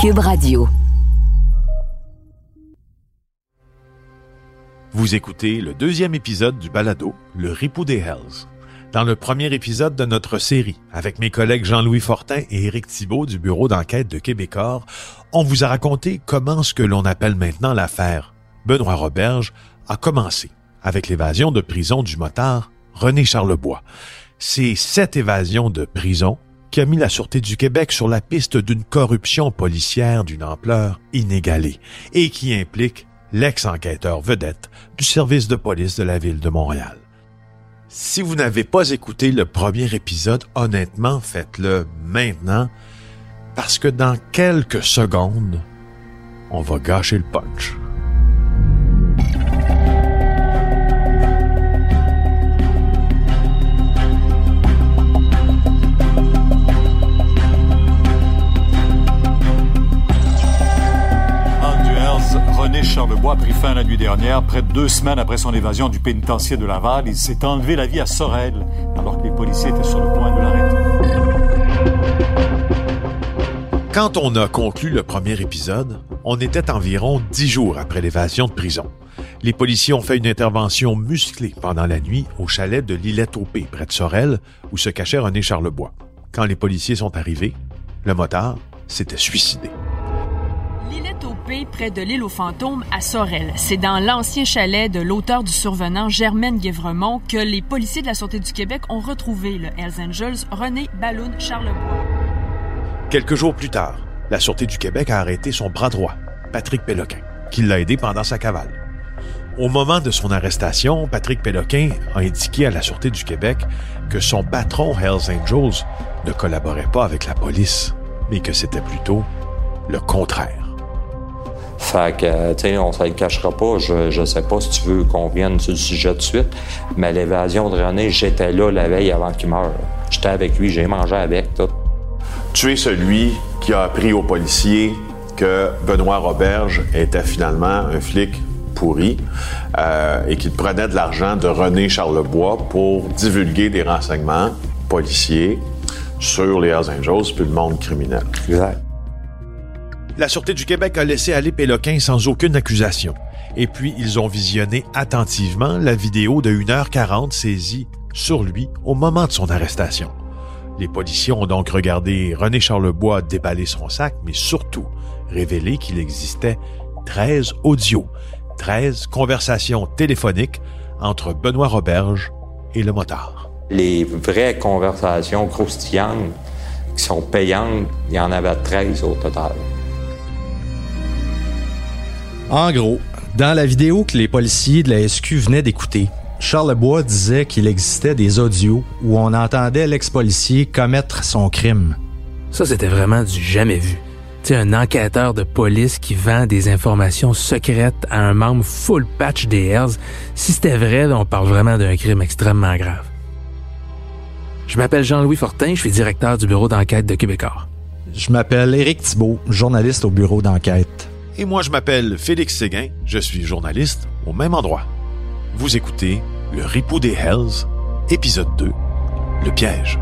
Cube Radio. Vous écoutez le deuxième épisode du balado, Le Ripou des Hells. Dans le premier épisode de notre série, avec mes collègues Jean-Louis Fortin et Éric Thibault du bureau d'enquête de Québecor, on vous a raconté comment ce que l'on appelle maintenant l'affaire Benoît Roberge a commencé avec l'évasion de prison du motard René Charlebois. C'est cette évasion de prison qui a mis la Sûreté du Québec sur la piste d'une corruption policière d'une ampleur inégalée et qui implique l'ex-enquêteur vedette du service de police de la ville de Montréal. Si vous n'avez pas écouté le premier épisode, honnêtement, faites-le maintenant, parce que dans quelques secondes, on va gâcher le punch. René Charlebois a pris fin la nuit dernière, près de deux semaines après son évasion du pénitencier de Laval. Il s'est enlevé la vie à Sorel, alors que les policiers étaient sur le point de l'arrêter. Quand on a conclu le premier épisode, on était environ dix jours après l'évasion de prison. Les policiers ont fait une intervention musclée pendant la nuit au chalet de l'Illette P, près de Sorel, où se cachait René Charlebois. Quand les policiers sont arrivés, le motard s'était suicidé près de l'île aux fantômes à Sorel. C'est dans l'ancien chalet de l'auteur du survenant Germaine Guévremont que les policiers de la Sûreté du Québec ont retrouvé le Hells Angels René Balloun Charlebois. Quelques jours plus tard, la Sûreté du Québec a arrêté son bras droit, Patrick Péloquin, qui l'a aidé pendant sa cavale. Au moment de son arrestation, Patrick Péloquin a indiqué à la Sûreté du Québec que son patron Hells Angels ne collaborait pas avec la police, mais que c'était plutôt le contraire. Fait que, tu sais, on ne le cachera pas. Je ne sais pas si tu veux qu'on vienne sur le sujet de suite, mais l'évasion de René, j'étais là la veille avant qu'il meure. J'étais avec lui, j'ai mangé avec, tout. Tu es celui qui a appris aux policiers que Benoît Roberge était finalement un flic pourri euh, et qu'il prenait de l'argent de René Charlebois pour divulguer des renseignements policiers sur les Hells Angels puis le monde criminel. Exact. La Sûreté du Québec a laissé aller Péloquin sans aucune accusation. Et puis, ils ont visionné attentivement la vidéo de 1h40 saisie sur lui au moment de son arrestation. Les policiers ont donc regardé René Charlebois déballer son sac, mais surtout révélé qu'il existait 13 audios, 13 conversations téléphoniques entre Benoît Roberge et le motard. Les vraies conversations croustillantes qui sont payantes, il y en avait 13 au total. En gros, dans la vidéo que les policiers de la SQ venaient d'écouter, Charles Bois disait qu'il existait des audios où on entendait l'ex-policier commettre son crime. Ça, c'était vraiment du jamais vu. Tu un enquêteur de police qui vend des informations secrètes à un membre full patch des Hells, si c'était vrai, on parle vraiment d'un crime extrêmement grave. Je m'appelle Jean-Louis Fortin, je suis directeur du bureau d'enquête de Québecor. Je m'appelle Éric Thibault, journaliste au bureau d'enquête. Et moi, je m'appelle Félix Séguin, je suis journaliste au même endroit. Vous écoutez Le Ripou des Hells, épisode 2, Le piège.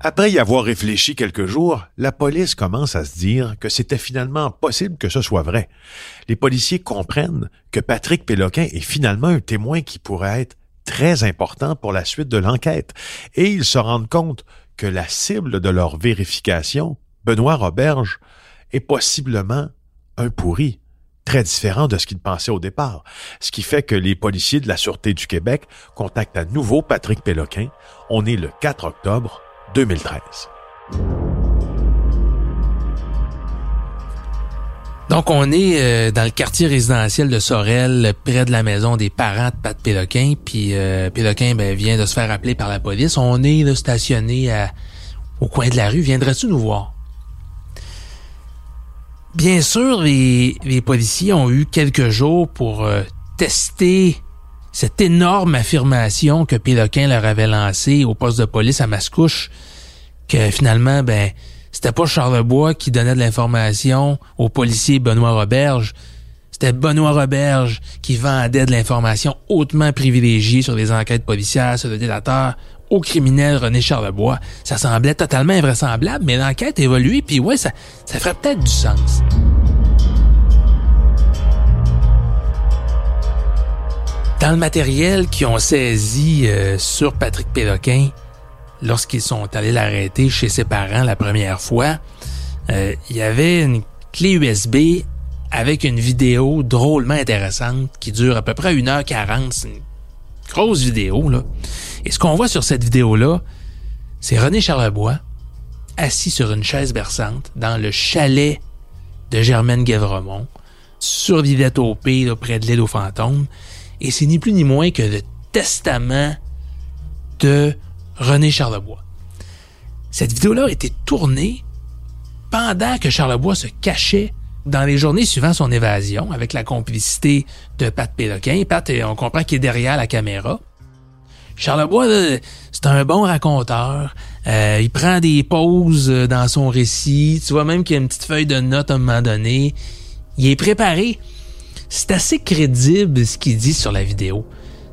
Après y avoir réfléchi quelques jours, la police commence à se dire que c'était finalement possible que ce soit vrai. Les policiers comprennent que Patrick Péloquin est finalement un témoin qui pourrait être très important pour la suite de l'enquête, et ils se rendent compte que la cible de leur vérification, Benoît Roberge, est possiblement un pourri, très différent de ce qu'ils pensaient au départ, ce qui fait que les policiers de la Sûreté du Québec contactent à nouveau Patrick Péloquin. On est le 4 octobre 2013. Donc, on est euh, dans le quartier résidentiel de Sorel, près de la maison des parents de Pat Péloquin. Puis euh, Péloquin ben, vient de se faire appeler par la police. On est là, stationné au coin de la rue. Viendrais-tu nous voir? Bien sûr, les, policiers ont eu quelques jours pour euh, tester cette énorme affirmation que Péloquin leur avait lancée au poste de police à Mascouche, que finalement, ben, c'était pas Charlebois qui donnait de l'information au policier Benoît Roberge. C'était Benoît Roberge qui vendait de l'information hautement privilégiée sur les enquêtes policières, sur le délateur, au criminel René Charlebois. Ça semblait totalement invraisemblable, mais l'enquête évolue, puis ouais, ça, ça ferait peut-être du sens. Dans le matériel qu'ils ont saisi euh, sur Patrick Péloquin, lorsqu'ils sont allés l'arrêter chez ses parents la première fois, euh, il y avait une clé USB avec une vidéo drôlement intéressante qui dure à peu près 1h40. C'est une grosse vidéo, là. Et ce qu'on voit sur cette vidéo-là, c'est René Charlebois assis sur une chaise berçante dans le chalet de Germaine Guévremont, sur Vivette au près de l'île aux fantômes. Et c'est ni plus ni moins que le testament de René Charlebois. Cette vidéo-là a été tournée pendant que Charlebois se cachait dans les journées suivant son évasion avec la complicité de Pat Péloquin. Pat, on comprend qu'il est derrière la caméra. Charlebois, c'est un bon raconteur. Euh, il prend des pauses dans son récit. Tu vois même qu'il y a une petite feuille de notes à un moment donné. Il est préparé. C'est assez crédible ce qu'il dit sur la vidéo.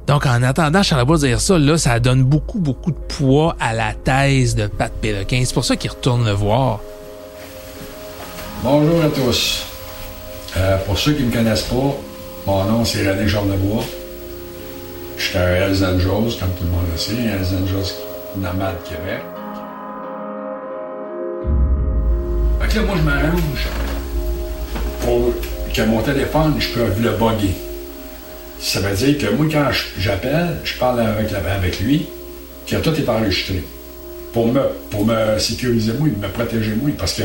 Donc, en attendant Charlebois dire ça, là, ça donne beaucoup, beaucoup de poids à la thèse de Pat Péloquin. C'est pour ça qu'il retourne le voir. Bonjour à tous. Euh, pour ceux qui ne me connaissent pas, mon nom c'est René Charlebois. Je suis un Hells Angels, comme tout le monde le sait, Hells Angels nomade Québec. Fait que là, moi, je m'arrange pour que mon téléphone, je peux le bugger. Ça veut dire que moi, quand j'appelle, je parle avec, avec lui, que tout est enregistré. Pour me, pour me sécuriser moi, me protéger moi, parce que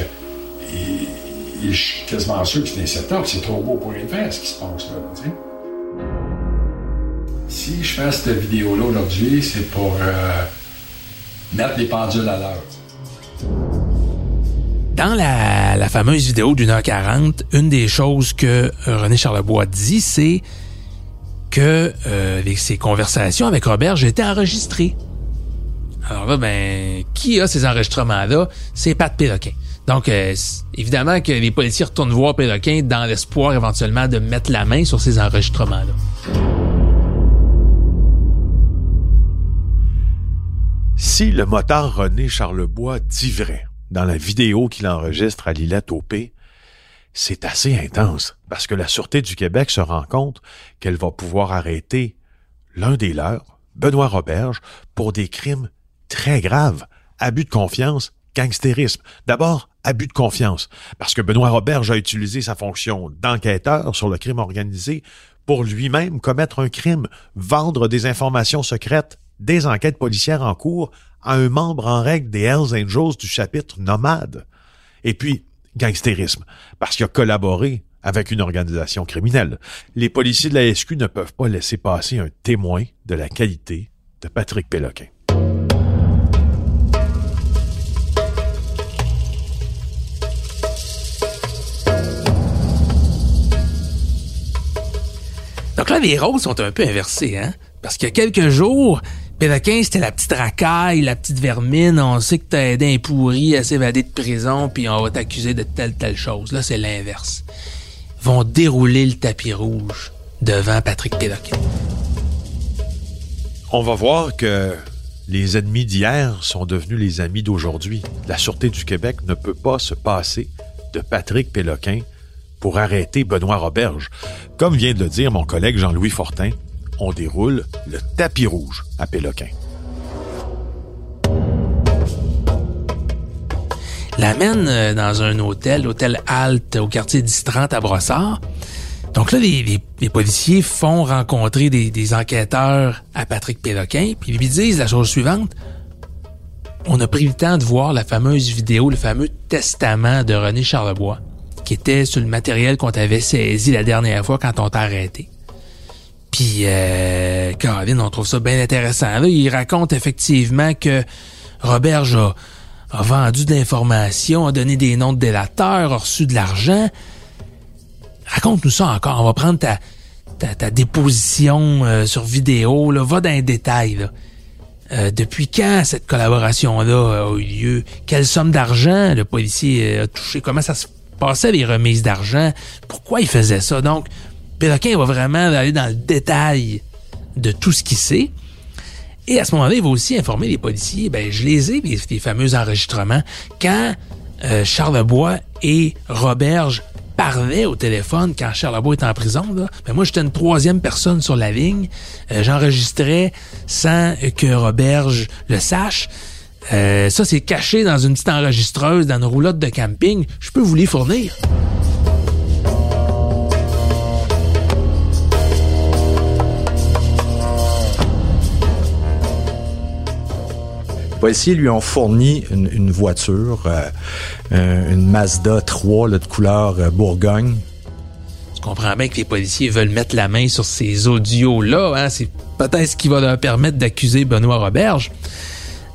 je suis quasiment sûr que c'est un setup, c'est trop beau pour être vrai ce qui se passe là. Si je fais cette vidéo-là aujourd'hui, c'est pour euh, mettre les pendules à l'heure. Dans la, fameuse vidéo d'une heure quarante, une des choses que René Charlebois dit, c'est que euh, ses conversations avec Robert, j'étais enregistré. Alors là, ben, qui a ces enregistrements-là? C'est Pat Péloquin. Donc, euh, évidemment que les policiers retournent voir Péloquin dans l'espoir éventuellement de mettre la main sur ces enregistrements-là. Si le motard René Charlebois dit vrai dans la vidéo qu'il enregistre à Lillette au c'est assez intense parce que la Sûreté du Québec se rend compte qu'elle va pouvoir arrêter l'un des leurs, Benoît Roberge, pour des crimes très graves, abus de confiance, gangstérisme. D'abord, abus de confiance, parce que Benoît Roberge a utilisé sa fonction d'enquêteur sur le crime organisé pour lui-même commettre un crime, vendre des informations secrètes des enquêtes policières en cours à un membre en règle des Hells Angels du chapitre Nomade. Et puis, gangstérisme, parce qu'il a collaboré avec une organisation criminelle. Les policiers de la SQ ne peuvent pas laisser passer un témoin de la qualité de Patrick Péloquin. Donc là, les rôles sont un peu inversés, hein? Parce qu'il y a quelques jours, Péloquin, c'était la petite racaille, la petite vermine. On sait que t'as aidé un pourri à s'évader de prison, puis on va t'accuser de telle, telle chose. Là, c'est l'inverse. Ils vont dérouler le tapis rouge devant Patrick Péloquin. On va voir que les ennemis d'hier sont devenus les amis d'aujourd'hui. La Sûreté du Québec ne peut pas se passer de Patrick Péloquin pour arrêter Benoît Roberge. Comme vient de le dire mon collègue Jean-Louis Fortin, on déroule le tapis rouge à Péloquin. L'amène euh, dans un hôtel, l'hôtel Alt au quartier 1030 à Brossard. Donc là, les, policiers font rencontrer des, enquêteurs à Patrick Péloquin, puis ils lui disent la chose suivante. On a pris le temps de voir la fameuse vidéo, le fameux testament de René Charlebois, qui était sur le matériel qu'on t'avait saisi la dernière fois quand on t'a arrêté. Puis, euh, on trouve ça bien intéressant. Là, il raconte effectivement que Robert a, vendu de l'information, a donné des noms de délateurs, a reçu de l'argent. Raconte-nous ça encore. On va prendre ta, déposition euh, sur vidéo. Là. Va dans les détails. Euh, depuis quand cette collaboration-là a eu lieu? Quelle somme d'argent le policier a touché? Comment ça se passait les remises d'argent? Pourquoi il faisait ça? Donc, Péloquin va vraiment aller dans le détail de tout ce qu'il sait. Et à ce moment-là, il va aussi informer les policiers. Ben, je les ai, les, fameux enregistrements. Quand euh, Charles Bois et Roberge parlaient au téléphone quand Charles Bois était en prison, ben moi, j'étais une troisième personne sur la ligne. Euh, j'enregistrais sans que Roberge le sache. Euh, ça, c'est caché dans une petite enregistreuse, dans une roulotte de camping. Je peux vous les fournir. Policiers lui ont fourni une, voiture, euh, une Mazda 3 de couleur euh, Bourgogne. Tu comprends bien que les policiers veulent mettre la main sur ces audios-là. Hein? C'est peut-être ce qui va leur permettre d'accuser Benoît Roberge.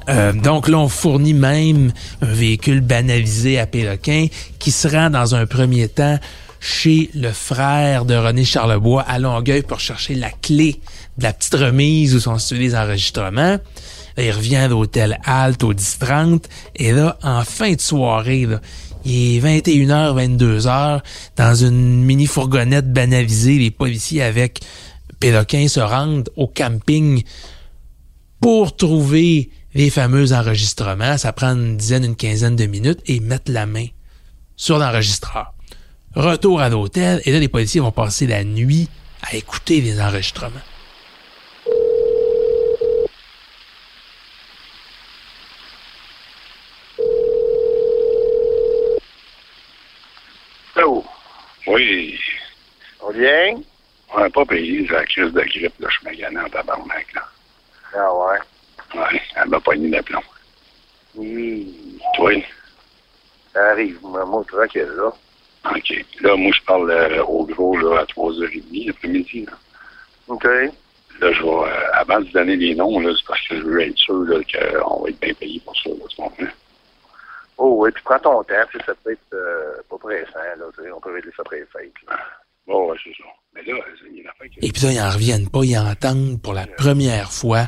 Euh, donc là, on fournit même un véhicule banalisé à Péloquin qui se rend dans un premier temps chez le frère de René Charlebois à Longueuil pour chercher la clé de la petite remise où sont situés les enregistrements il revient à l'hôtel Alt au 10-30. Et là, en fin de soirée, il est 21h, 22h, dans une mini fourgonnette banalisée, les policiers avec Péloquin se rendent au camping pour trouver les fameux enregistrements. Ça prend une dizaine, une quinzaine de minutes et mettre la main sur l'enregistreur. Retour à l'hôtel et là, les policiers vont passer la nuit à écouter les enregistrements. Oui. On vient? On n'a pas payé la crise de grippe, là, je suis magané en tabarnak, là. Ah ouais? Ouais, elle m'a pogné d'aplomb. Oui. Toi? Ça arrive, moi, tranquille, là. OK. Là, moi, je parle euh, au gros, là, à 3h30 l'après-midi, là. OK. Là, je vais, euh, avant de donner les noms, là, c'est parce que je veux être sûr, là, qu'on va être bien payé pour ça, là, tu comprends? Oh oui, puis prends ton temps, ça peut être euh, pas pressant, là, on peut régler ça après les fêtes. Bon, ouais, c'est ça. Mais là, il y a une affaire Et puis là, ils n'en reviennent pas, ils entendent pour la première fois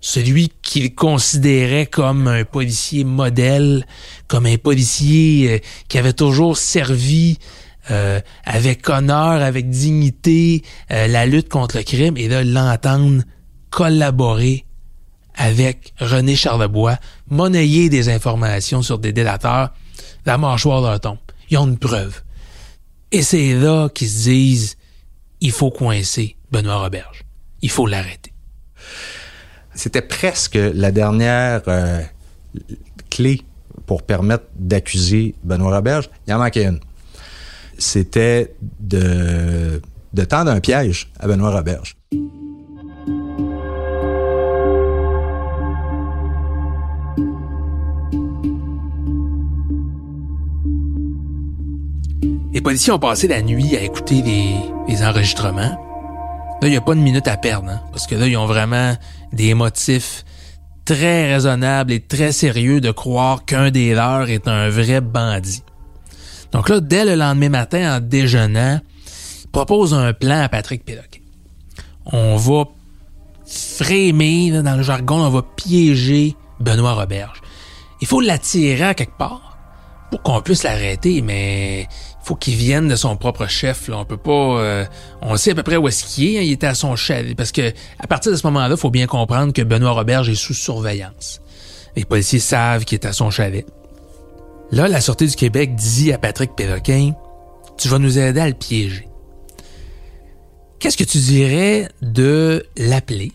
celui qu'ils considéraient comme un policier modèle, comme un policier euh, qui avait toujours servi euh, avec honneur, avec dignité, la lutte contre le crime, et là, l'entendre collaborer avec René Charlebois, monnayer des informations sur des délateurs, la mâchoire leur tombe. Ils ont une preuve. Et c'est là qu'ils se disent, il faut coincer Benoît Roberge. Il faut l'arrêter. C'était presque la dernière euh, clé pour permettre d'accuser Benoît Roberge. Il en manquait une. C'était de, tendre un piège à Benoît Roberge. Les policiers ont passé la nuit à écouter les, enregistrements. Là, il n'y a pas de minute à perdre, hein, parce que là, ils ont vraiment des motifs très raisonnables et très sérieux de croire qu'un des leurs est un vrai bandit. Donc là, dès le lendemain matin, en déjeunant, ils proposent un plan à Patrick Péloquet. On va frémer, dans le jargon, on va piéger Benoît Roberge. Il faut l'attirer à quelque part pour qu'on puisse l'arrêter, mais faut qu'il vienne de son propre chef. Là. On peut pas. Euh, on sait à peu près où est-ce qu'il est. Hein. Il était à son chef. Parce que à partir de ce moment-là, il faut bien comprendre que Benoît Roberge est sous surveillance. Les policiers savent qu'il est à son chalet. Là, la Sûreté du Québec dit à Patrick Péloquin Tu vas nous aider à le piéger. Qu'est-ce que tu dirais de l'appeler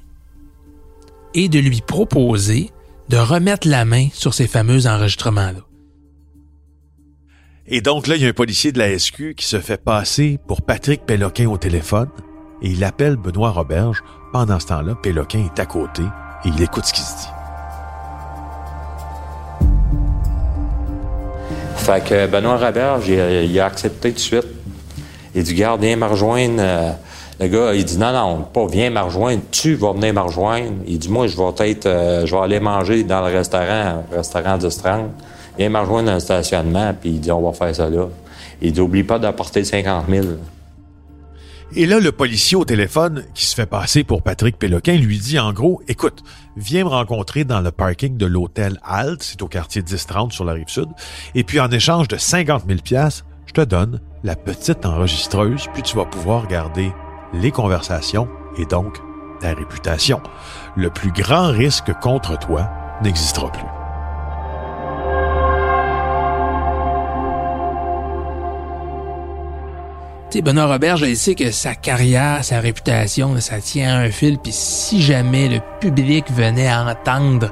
et de lui proposer de remettre la main sur ces fameux enregistrements-là? Et donc là, il y a un policier de la SQ qui se fait passer pour Patrick Péloquin au téléphone et il appelle Benoît Roberge. Pendant ce temps-là, Péloquin est à côté et il écoute ce qui se dit. Fait que Benoît Roberge, il, a accepté tout de suite. Il dit, garde, viens me rejoindre. Euh, le gars, il dit, non, non, pas viens me rejoindre, tu vas venir me rejoindre. Il dit, moi, je vais être, euh, je vais aller manger dans le restaurant, restaurant de Strand. Il m'a rejoint dans le stationnement, puis il dit on va faire ça là. Il dit oublie pas d'apporter 50 000. Et là, le policier au téléphone, qui se fait passer pour Patrick Péloquin, lui dit en gros, écoute, viens me rencontrer dans le parking de l'hôtel Alt, c'est au quartier 1030 sur la rive sud, et puis en échange de 50 000 pièces, je te donne la petite enregistreuse, puis tu vas pouvoir garder les conversations et donc ta réputation. Le plus grand risque contre toi n'existera plus. Benoît Robert, je sais que sa carrière, sa réputation, ça tient un fil. Puis si jamais le public venait à entendre,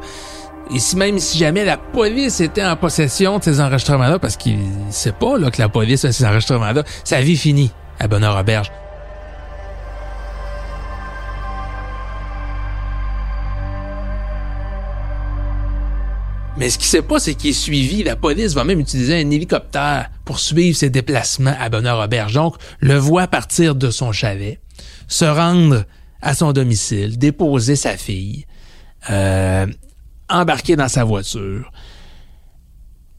et si même si jamais la police était en possession de ces enregistrements-là, parce qu'il sait pas là, que la police a ces enregistrements-là, sa vie finie à Benoît Roberge. Mais ce qu'il sait pas, c'est qu'il est suivi. La police va même utiliser un hélicoptère pour suivre ses déplacements à Bonheur-Auberge. Donc, le voit partir de son chalet, se rendre à son domicile, déposer sa fille, euh, embarquer dans sa voiture,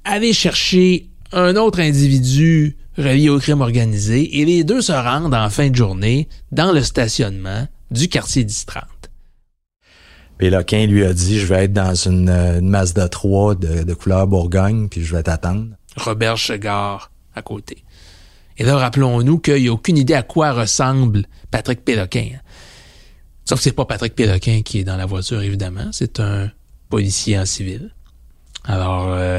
aller chercher un autre individu relié au crime organisé, et les deux se rendent en fin de journée dans le stationnement du quartier 1030. Péloquin lui a dit, je vais être dans une, une Mazda 3 de, de couleur Bourgogne, puis je vais t'attendre. Robert se gare à côté. Et là, rappelons-nous qu'il n'y a aucune idée à quoi ressemble Patrick Péloquin. Sauf que c'est pas Patrick Péloquin qui est dans la voiture, évidemment. C'est un policier en civil. Alors, euh,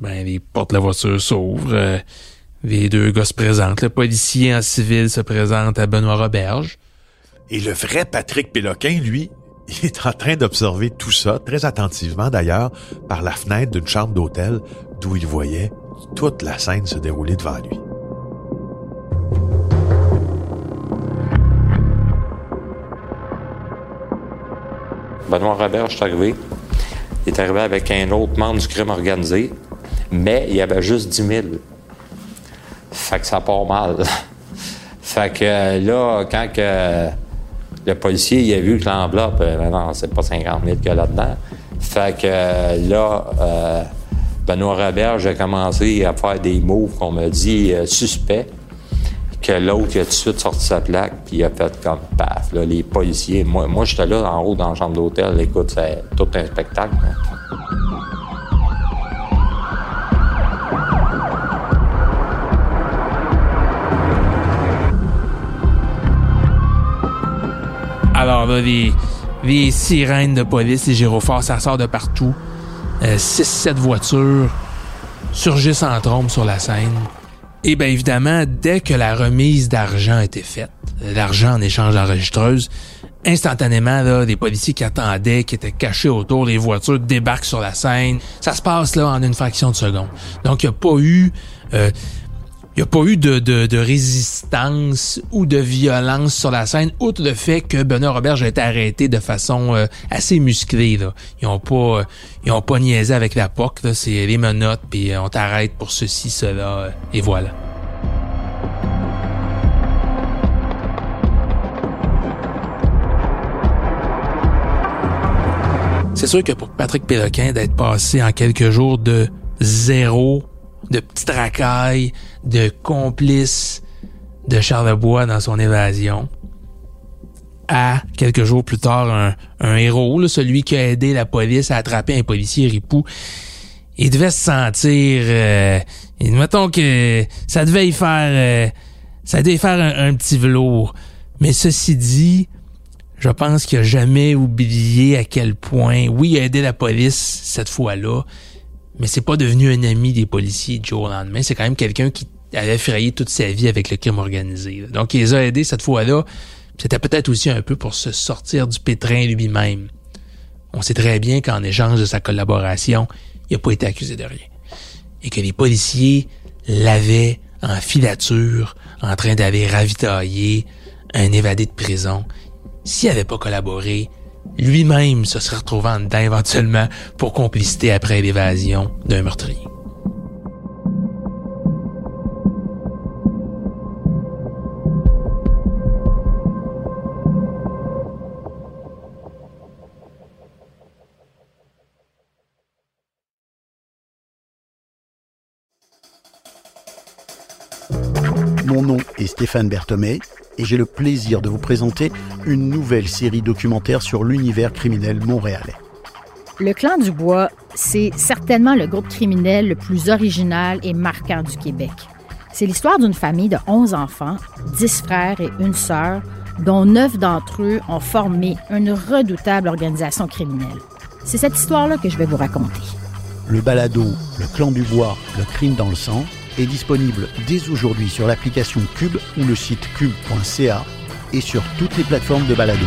ben, les portes de la voiture s'ouvrent. euh, les deux gars se présentent. Le policier en civil se présente à Benoît Roberge. Et le vrai Patrick Péloquin, lui, il est en train d'observer tout ça, très attentivement d'ailleurs, par la fenêtre d'une chambre d'hôtel d'où il voyait toute la scène se dérouler devant lui. Benoît Robert, je suis arrivé. Il est arrivé avec un autre membre du crime organisé, mais il y avait juste 10 000. Fait que ça part mal. fait que euh, là, quand que le policier il a vu que l'enveloppe, euh, non, c'est pas 50 000 qu'il y a là-dedans. Fait que euh, là, euh, Benoît Robert, j'ai commencé à faire des moves qu'on me dit euh, suspects que l'autre a tout de suite sorti sa plaque, puis il a fait comme paf. Là, les policiers, moi, moi j'étais là en haut dans la chambre d'hôtel, écoute, c'est tout un spectacle. hein. Là, les sirènes de police, les gyrophares, ça sort de partout. 6-7 voitures surgissent en trombe sur la scène. Et bien évidemment, dès que la remise d'argent été faite, l'argent en échange d'enregistreuse, instantanément, là, des policiers qui attendaient, qui étaient cachés autour des voitures, débarquent sur la scène. Ça se passe là en une fraction de seconde. Donc, il n'y a pas eu... euh, il n'y a pas eu de, de, résistance ou de violence sur la scène, outre le fait que Benoît Robert a été arrêté de façon euh, assez musclée. Là. Ils ont pas euh, ils ont pas niaisé avec la POC, c'est les menottes, puis euh, on t'arrête pour ceci, cela, et voilà. C'est sûr que pour Patrick Péloquin d'être passé en quelques jours de zéro, de petite racaille, de complice de Charlebois dans son évasion, à quelques jours plus tard un, un héros, là, celui qui a aidé la police à attraper un policier ripou, il devait se sentir, euh, et mettons que ça devait y faire, euh, ça devait y faire un, un petit velours. Mais ceci dit, je pense qu'il a jamais oublié à quel point, oui, il a aidé la police cette fois-là, mais c'est pas devenu un ami des policiers du jour au lendemain. C'est quand même quelqu'un qui avait frayé toute sa vie avec le crime organisé. Donc, il les a aidés cette fois-là. C'était peut-être aussi un peu pour se sortir du pétrin lui-même. On sait très bien qu'en échange de sa collaboration, il n'a pas été accusé de rien. Et que les policiers l'avaient en filature, en train d'aller ravitailler un évadé de prison. S'il n'avait pas collaboré, lui-même se serait retrouvé en dedans éventuellement pour complicité après l'évasion d'un meurtrier. Mon nom est Stéphane Berthomé et j'ai le plaisir de vous présenter une nouvelle série documentaire sur l'univers criminel montréalais. Le clan du Bois, c'est certainement le groupe criminel le plus original et marquant du Québec. C'est l'histoire d'une famille de 11 enfants, 10 frères et une sœur, dont 9 d'entre eux ont formé une redoutable organisation criminelle. C'est cette histoire-là que je vais vous raconter. Le balado Le clan du bois, le crime dans le sang est disponible dès aujourd'hui sur l'application Cube ou le site cube.ca et sur toutes les plateformes de balado.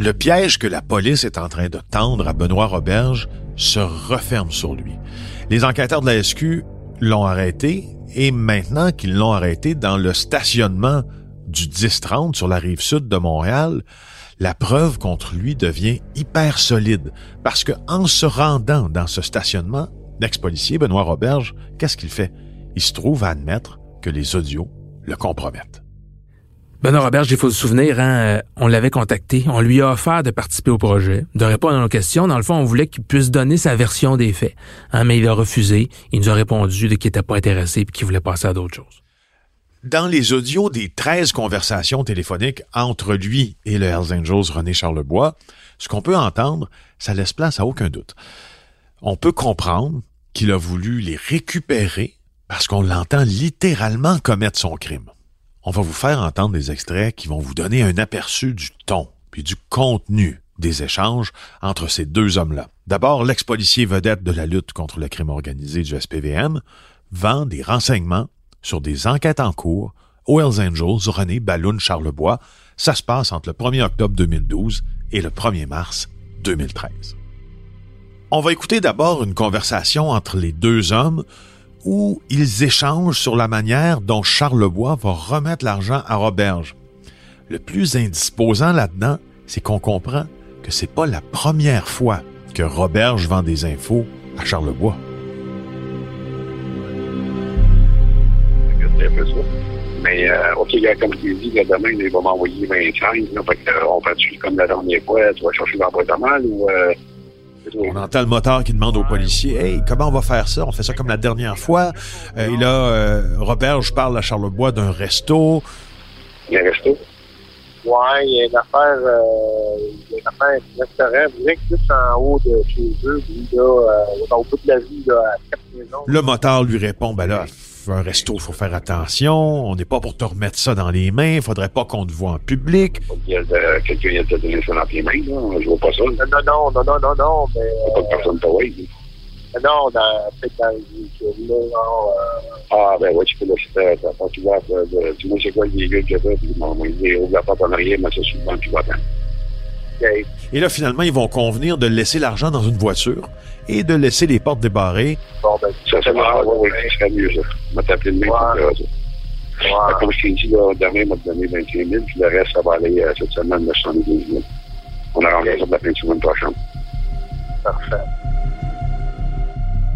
Le piège que la police est en train de tendre à Benoît Roberge se referme sur lui. Les enquêteurs de la SQ l'ont arrêté et maintenant qu'ils l'ont arrêté dans le stationnement du 10-30 sur la rive sud de Montréal, la preuve contre lui devient hyper solide parce que en se rendant dans ce stationnement, l'ex-policier Benoît Roberge, qu'est-ce qu'il fait? Il se trouve à admettre que les audios le compromettent. Benoît Robert, il faut se souvenir, hein, euh, on l'avait contacté, on lui a offert de participer au projet, de répondre à nos questions. Dans le fond, on voulait qu'il puisse donner sa version des faits. Hein, mais il a refusé. Il nous a répondu qu'il n'était pas intéressé et qu'il voulait passer à d'autres choses. Dans les audios des 13 conversations téléphoniques entre lui et le Hells Angels René Charlebois, ce qu'on peut entendre, ça laisse place à aucun doute. On peut comprendre qu'il a voulu les récupérer parce qu'on l'entend littéralement commettre son crime on va vous faire entendre des extraits qui vont vous donner un aperçu du ton puis du contenu des échanges entre ces deux hommes-là. D'abord, l'ex-policier vedette de la lutte contre le crime organisé du SPVM vend des renseignements sur des enquêtes en cours aux Hells Angels René Balloun Charlebois. Ça se passe entre le 1er octobre 2012 et le 1er mars 2013. On va écouter d'abord une conversation entre les deux hommes où ils échangent sur la manière dont Charlebois va remettre l'argent à Roberge. Le plus indisposant là-dedans, c'est qu'on comprend que c'est pas la première fois que Roberge vend des infos à Charlebois. Mais, euh, OK, comme tu dis, demain, il va m'envoyer 25. Là, fait que, on va tu comme la dernière fois, tu vas chercher dans boîte à mal ou. Euh, on entend le moteur qui demande aux policiers Hey, comment on va faire ça? On fait ça comme la dernière fois. Euh, et là, euh, Robert, je parle à Charlebois d'un resto. Il y a un resto? Ouais, il y a une affaire, euh, il y a une affaire, un restaurant, juste en haut de chez eux, là, euh, au bout de la ville, là, à quatre maisons. Le moteur lui répond, ben là, un resto, il faut faire attention. On n'est pas pour te remettre ça dans les mains. Il faudrait pas qu'on te voit en public. Quelqu'un vient te donner ça dans tes mains. Je vois pas ça. Non, non, non, non, non, non, mais... Pas de personne pareille. Non, dans, peut-être dans le là, non, euh... Ah, ben ouais, tu peux laisser ta porte ouverte. Tu vois, c'est quoi le véhicule que t'as, puis bon, il ouvre la porte en arrière, mais ça souvent, tu vas attendre. Et là, finalement, ils vont convenir de laisser l'argent dans une voiture et de laisser les portes débarrées. Bon, ben, ça, c'est marrant. Oui, oui, ça serait mieux, ça. On m'a tapé le main pour ça. Ouais. Comme je t'ai dit, là, demain, m'a donné 25 000, puis le reste, ça va aller euh, cette semaine, 912 000. On a rendu ça de la fin de semaine prochaine. Parfait.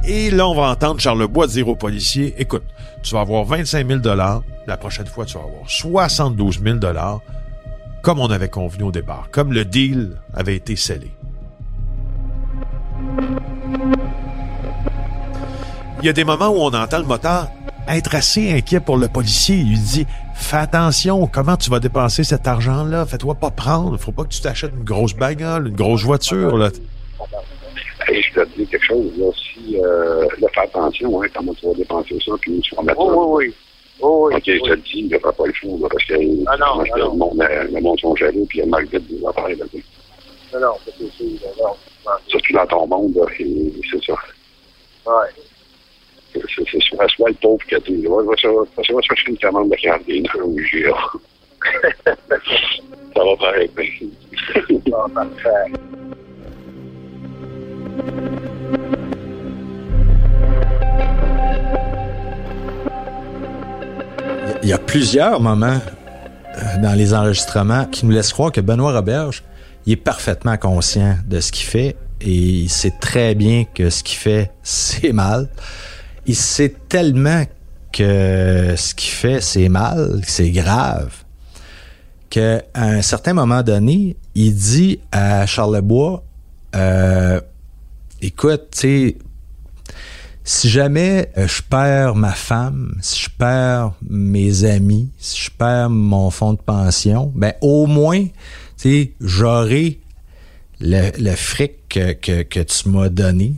Et là, on va entendre Charlebois dire aux policiers, écoute, tu vas avoir 25 000 la prochaine fois, tu vas avoir 72 000 comme on avait convenu au départ, comme le deal avait été scellé. Il y a des moments où on entend le moteur être assez inquiet pour le policier. Il lui dit Fais attention, comment tu vas dépenser cet argent-là? Fais-toi pas prendre. Faut pas que tu t'achètes une grosse bagnole, une grosse voiture. Là. Hey, je te dis quelque chose, là, si, euh, là, fais attention, hein, comment tu vas dépenser ça, puis tu vas mettre oh, oui, oui. Oh, oui, OK, te le dis, ne fais pas le fou, là, parce que, ah non, parce que non. euh, le monde sont jaloux, puis il y a mal vite des affaires, là. Non, non, c'est sûr, non. Surtout dans ton monde, c'est ça. Ouais. C'est, c'est soit, soit le pauvre que tu vas, va, va, va chercher une commande de carabine au IGA. ça va paraître bien. Bon, parfait. Y a plusieurs moments euh, dans les enregistrements qui nous laissent croire que Benoît Roberge, il est parfaitement conscient de ce qu'il fait et il sait très bien que ce qu'il fait, c'est mal. Il sait tellement que ce qu'il fait, c'est mal, c'est grave, qu'à un certain moment donné, il dit à Charlebois, euh, écoute, tu sais, si jamais euh, je perds ma femme, si je perds mes amis, si je perds mon fonds de pension, ben au moins, j'aurai le, le fric que, que, que tu m'as donné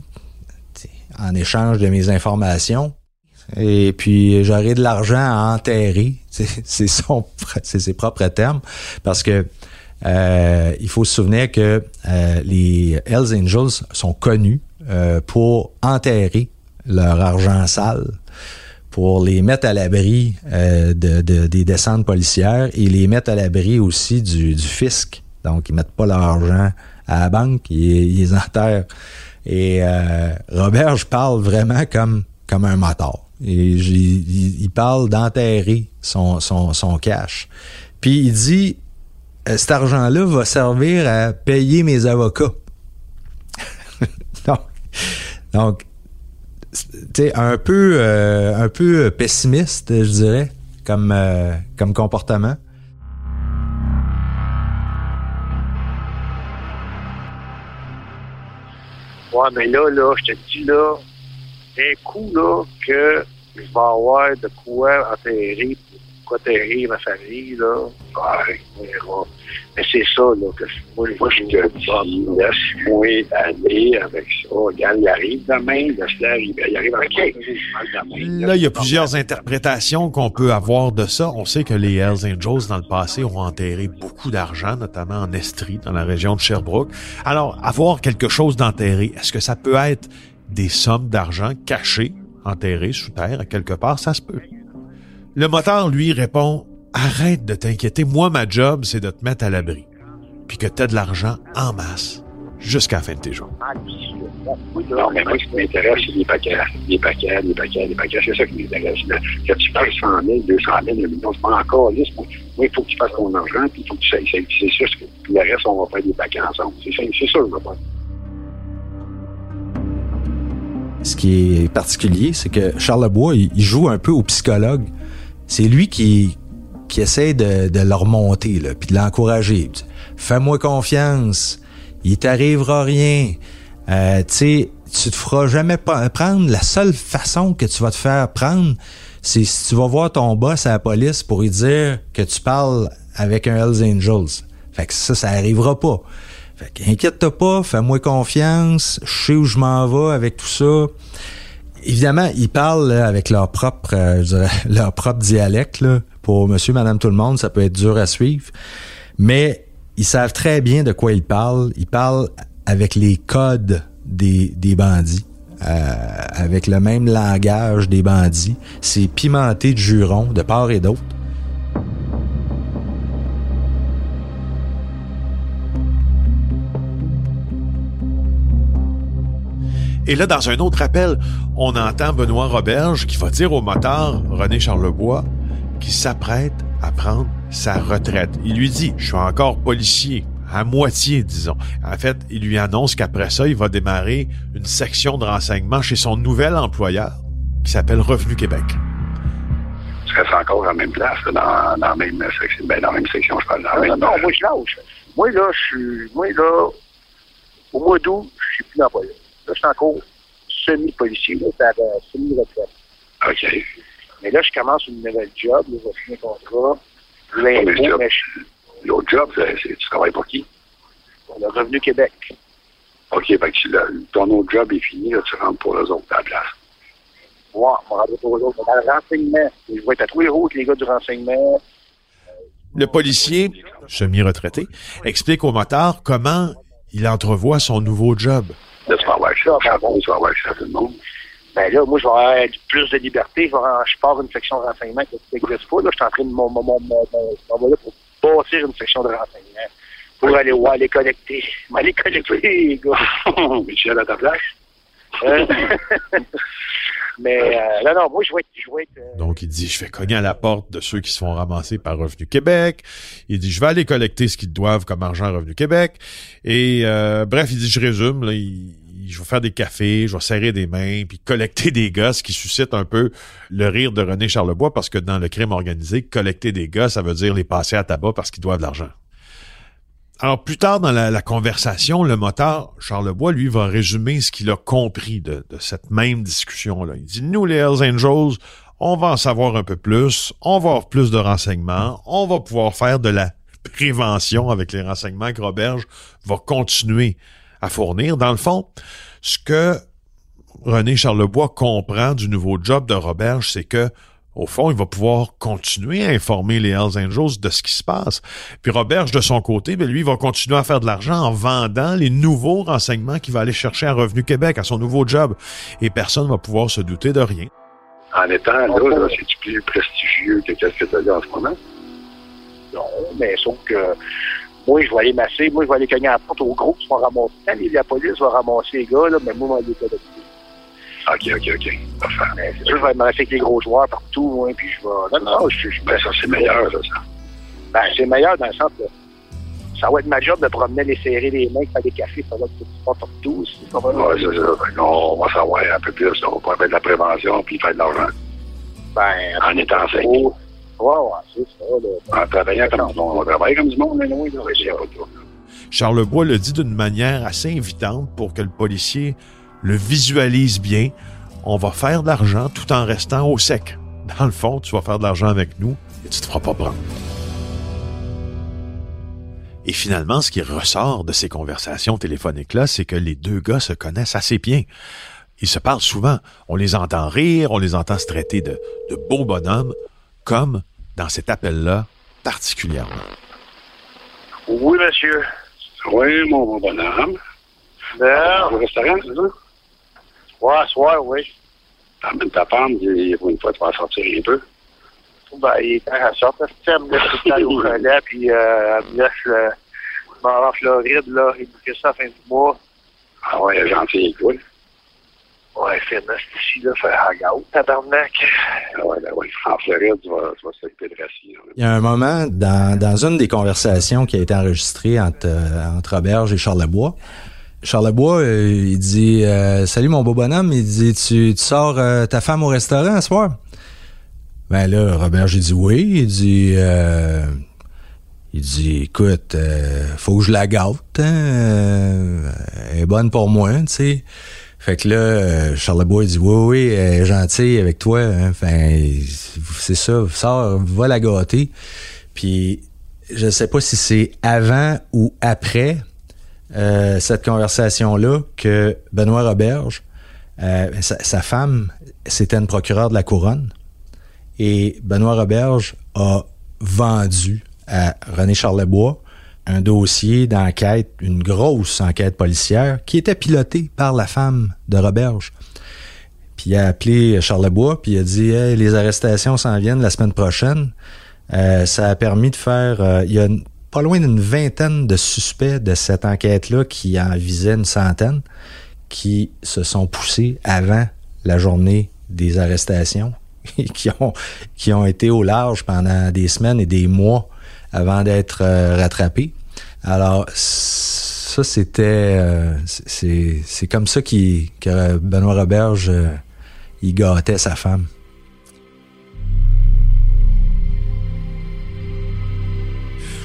en échange de mes informations. Et puis j'aurai de l'argent à enterrer, c'est son, c'est ses propres termes, parce que euh, il faut se souvenir que euh, les Hells Angels sont connus euh, pour enterrer leur argent sale, pour les mettre à l'abri euh, de, de, des descentes policières et les mettre à l'abri aussi du, du fisc. Donc, ils mettent pas leur argent à la banque, ils, ils enterrent. Et euh, Robert, je parle vraiment comme, comme un moteur. Il, il parle d'enterrer son, son, son cash. Puis il dit, euh, cet argent-là va servir à payer mes avocats. donc, donc un peu, euh, un peu pessimiste, je dirais, comme, euh, comme comportement. Ouais, mais là, là, je te dis, là, un coup, là, que je vais avoir de quoi enterrer, quoi enterrer ma famille, là, verra. C'est ça, là, que moi, Moi, je dis, laisse-moi aller avec ça. Regarde, il arrive demain, laisse-le. Il arrive avec demain. Là, il y a plusieurs interprétations qu'on peut avoir de ça. On sait que les Hells Angels, dans le passé, ont enterré beaucoup d'argent, notamment en Estrie, dans la région de Sherbrooke. Alors, avoir quelque chose d'enterré, est-ce que ça peut être des sommes d'argent cachées, enterrées sous terre, à quelque part? Ça se peut. Le moteur, lui, répond, arrête de t'inquiéter. Moi, ma job, c'est de te mettre à l'abri. Puis que t'aies de l'argent en masse jusqu'à la fin de tes jours. Non, mais moi, ce qui m'intéresse, c'est les paquets, les paquets, les paquets, les paquets. C'est ça qui m'intéresse. Que tu fasses 100 000, 200 000, 1 million, c'est pas encore liste. Moi, Moi, il faut que tu fasses ton argent, puis il faut que tu sais. C'est ce que- Puis le reste, on va faire des paquets ensemble. C'est ça, c'est ça, je veux pas. Ce qui est particulier, c'est que Charles Lebois, il joue un peu au psychologue. C'est lui qui, qui essaie de, de le remonter, là, puis de l'encourager. Fais-moi confiance, il t'arrivera rien. Euh, tu sais, tu te feras jamais prendre. La seule façon que tu vas te faire prendre, c'est si tu vas voir ton boss à la police pour lui dire que tu parles avec un Hells Angels. Fait que ça, ça arrivera pas. Fait que inquiète-toi pas, fais-moi confiance, je sais où je m'en vais avec tout ça. Évidemment, ils parlent là, avec leur propre, euh, leur propre dialecte. Là. Pour monsieur, madame, tout le monde, ça peut être dur à suivre. Mais ils savent très bien de quoi ils parlent. Ils parlent avec les codes des, des bandits. euh, avec le même langage des bandits. C'est pimenté de jurons de part et d'autre. Et là, dans un autre appel, on entend Benoît Roberge qui va dire au motard René Charlebois qu'il s'apprête à prendre sa retraite. Il lui dit, je suis encore policier, à moitié, disons. En fait, il lui annonce qu'après ça, il va démarrer une section de renseignement chez son nouvel employeur qui s'appelle Revenu Québec. Tu restes encore à la même place, là, dans, dans la même section. Ben, dans la même section, je parle. Dans la même, non, moi, je lâche. Moi, là, je suis. Moi, là, au mois d'août, je suis plus employé. Là, je suis encore semi-policier, là, c'est à la semi-retraite. OK. Mais là, je commence une nouvelle job, là, je vais finir un contrat. mais L'impôt, le job- mais je L'autre job, c'est, tu travailles pour qui? le Revenu Québec. OK, fait que tu- le- ton autre job est fini, là, tu rentres pour les autres à la place. Ouais, on va rentrer pour eux autres. Dans le renseignement. Je vais être à tous les routes, les gars du renseignement. Le policier, semi-retraité, explique au motard comment il entrevoit son nouveau job. Là, tu vas avoir ça. Bon, tu vas avoir ça à tout le monde. Ben là, moi, je vais avoir plus de liberté. Je, vais je pars une section de renseignement qui n'existe pas. Là, je suis en train de mon, mon, mon, mon, là pour bâtir une section de renseignement. Pour aller voir, aller collecter. Aller collecter, les gars. Michel, à ta place? Hein? Mais euh, non, non, moi, je vais être. Je vais être euh, Donc, il dit, je vais cogner à la porte de ceux qui se font ramasser par Revenu Québec. Il dit, je vais aller collecter ce qu'ils doivent comme argent à Revenu Québec. Et euh, bref, il dit, je résume, là, il je vais faire des cafés, je vais serrer des mains, puis collecter des gosses qui suscitent un peu le rire de René Charlebois parce que dans le crime organisé, collecter des gosses, ça veut dire les passer à tabac parce qu'ils doivent de l'argent. Alors, plus tard dans la, conversation, le motard Charlebois, lui, va résumer ce qu'il a compris de, de cette même discussion-là. Il dit, nous, les Hells Angels, on va en savoir un peu plus, on va avoir plus de renseignements, on va pouvoir faire de la prévention avec les renseignements que Roberge va continuer à fournir. Dans le fond, ce que René Charlebois comprend du nouveau job de Roberge, c'est que au fond, il va pouvoir continuer à informer les Hells Angels de ce qui se passe. Puis Roberge, de son côté, ben, lui, va continuer à faire de l'argent en vendant les nouveaux renseignements qu'il va aller chercher à Revenu Québec, à son nouveau job. Et personne ne va pouvoir se douter de rien. En étant là, c'est plus prestigieux que qu'est-ce que tu as en ce moment? Non, mais sauf que moi, je vais aller masser, moi, je vais aller cogner à la porte au gros qui vont ramasser. Quand la police va ramasser les gars, là, mais moi, je vais aller OK, OK, OK. Mais c'est sûr, je vais me avec les gros joueurs partout, moi, puis je vais. Non, non, je, je... Ben, ça, c'est meilleur, ça. Ben, c'est meilleur dans le sens que ça va être ma job de promener, les serrer les mains, faire des cafés, ça va être pas partout. Ça va ouais, c'est ça. Ben, on va savoir un peu plus. On va faire de la prévention puis faire de l'argent. Ben, en étant sec. Ouais, ouais, c'est ça. Là. En travaillant comme du monde. On travaille comme du monde, mais non, il Charles Bois le dit d'une manière assez invitante pour que le policier le visualise bien. On va faire de l'argent tout en restant au sec. Dans le fond, tu vas faire de l'argent avec nous et tu te feras pas prendre. Et finalement, ce qui ressort de ces conversations téléphoniques-là, c'est que les deux gars se connaissent assez bien. Ils se parlent souvent. On les entend rire, on les entend se traiter de, de beaux bonhommes, comme dans cet appel-là particulièrement. Oui, monsieur. Oui, mon bonhomme. Ben, au restaurant, c'est ça? Ouais, soir, oui. T'emmènes ta femme, pour une fois, tu vas sortir un peu. Ben, il est temps à sortir. Elle me laisse tout le temps au relais, puis euh, elle me laisse le... en Floride, là. Il me fait ça à la fin du mois. Ah ouais, gentil, cool. Ouais, fitness ici, là, faire hangout, tabarnak. Ah ouais, ben ouais. En Floride, tu vas, tu vas s'occuper de Racine. Il y a un moment, dans, dans une des conversations qui a été enregistrée entre, euh, entre Auberge et Charles Lebois, Charles Lebois, euh, il dit euh, Salut mon beau bonhomme, il dit Tu, tu sors euh, ta femme au restaurant ce soir? Ben là, Robert, j'ai dit oui. Il dit Il dit Écoute, faut que je la gâte, hein? elle est bonne pour moi, tu sais. Fait que là, Charles Lebois, il dit Oui, oui, elle est gentille avec toi. Hein? Enfin, c'est ça, sors, va la gâter. Puis je sais pas si c'est avant ou après euh, cette conversation-là que Benoît Roberge, euh, sa, femme, c'était une procureure de la couronne. Et Benoît Roberge a vendu à René Charlebois un dossier d'enquête, une grosse enquête policière qui était pilotée par la femme de Roberge. Puis il a appelé Charlebois, puis il a dit les arrestations s'en viennent la semaine prochaine. Euh, ça a permis de faire. il y a pas loin d'une vingtaine de suspects de cette enquête-là qui en visaient une centaine, qui se sont poussés avant la journée des arrestations, qui ont, qui ont été au large pendant des semaines et des mois avant d'être euh, rattrapés. Alors, ça, c'était... Euh, c'est comme ça qu que Benoît Roberge, euh, il gâtait sa femme.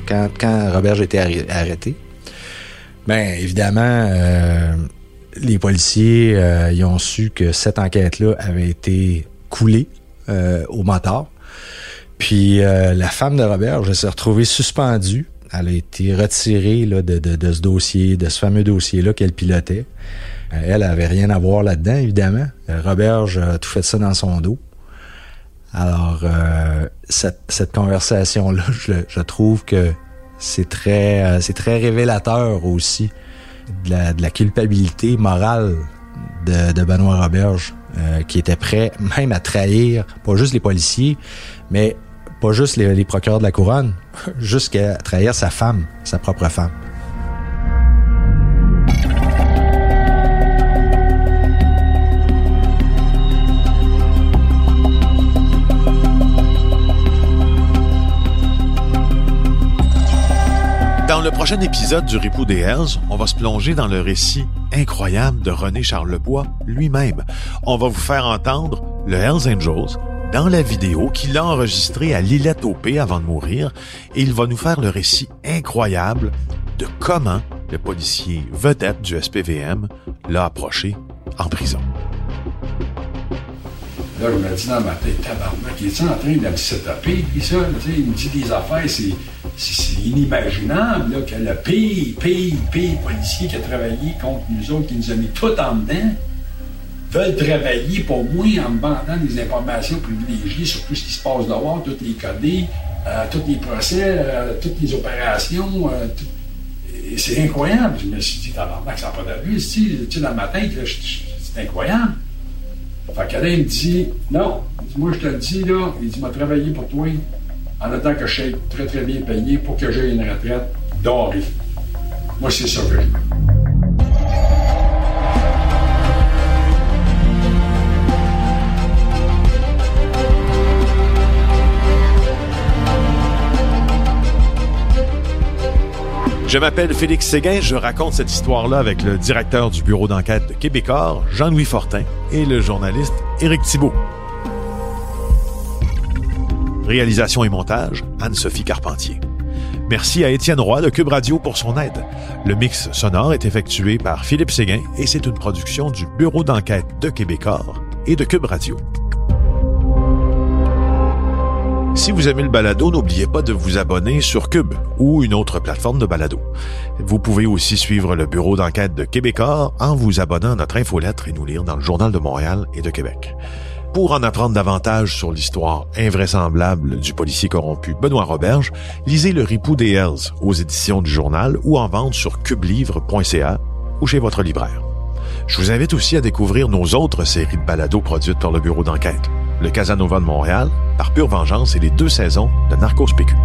quand, quand Robert a été arrêté, ben évidemment, les policiers ils ont su que cette enquête-là avait été coulée au moteur. Puis la femme de Robert s'est retrouvée suspendue. Elle a été retirée là, de, de, ce dossier, de ce fameux dossier-là qu'elle pilotait. elle avait rien à voir là-dedans, évidemment. Robert a tout fait ça dans son dos. Alors, euh, cette, cette conversation-là, je, je, trouve que c'est très, euh, c'est très révélateur aussi de la, de la culpabilité morale de, de Benoît Roberge, euh, qui était prêt même à trahir pas juste les policiers, mais pas juste les, procureurs de la couronne, jusqu'à trahir sa femme, sa propre femme. Dans le prochain épisode du Ripou des Hells, on va se plonger dans le récit incroyable de René Charlebois lui-même. On va vous faire entendre le Hells Angels dans la vidéo qu'il a enregistrée à OP avant de mourir et il va nous faire le récit incroyable de comment le policier vedette du SPVM l'a approché en prison. Là, je me dis dans ma tête, tabarnak, il est en train de me setuper, puis ça, tu sais, il me dit des affaires, c'est, c'est, inimaginable, là, que le pire, pire, pire policier qui a travaillé contre nous autres, qui nous a mis tout en dedans, veulent travailler pour moi en me vendant des informations privilégiées sur tout ce qui se passe dehors, toutes les codés, euh, tous les procès, euh, toutes les opérations, euh, c'est incroyable. Je me suis dit, tabarnak, ça n'a pas d'allure, tu sais, dans ma tête, c'est incroyable. Fait qu'Alain me dit, non, moi je te le dis, là, il dit, m'a travaillé pour toi en attendant que je sois très très bien payé pour que j'aie une retraite dorée. Moi, c'est ça que je Je m'appelle Félix Séguin, je raconte cette histoire-là avec le directeur du bureau d'enquête de Québecor, Jean-Louis Fortin, et le journaliste Éric Thibault. Réalisation et montage, Anne-Sophie Carpentier. Merci à Étienne Roy de Cube Radio pour son aide. Le mix sonore est effectué par Philippe Séguin et c'est une production du bureau d'enquête de Québecor et de Cube Radio. Si vous aimez le balado, n'oubliez pas de vous abonner sur Cube ou une autre plateforme de balado. Vous pouvez aussi suivre le bureau d'enquête de Québecor en vous abonnant à notre infolettre et nous lire dans le Journal de Montréal et de Québec. Pour en apprendre davantage sur l'histoire invraisemblable du policier corrompu Benoît Roberge, lisez Le Ripou des Hells aux éditions du journal ou en vente sur cubelivre.ca ou chez votre libraire. Je vous invite aussi à découvrir nos autres séries de balados produites par le bureau d'enquête. Le Casanova de Montréal, par pure vengeance et les deux saisons de Narcos PQ.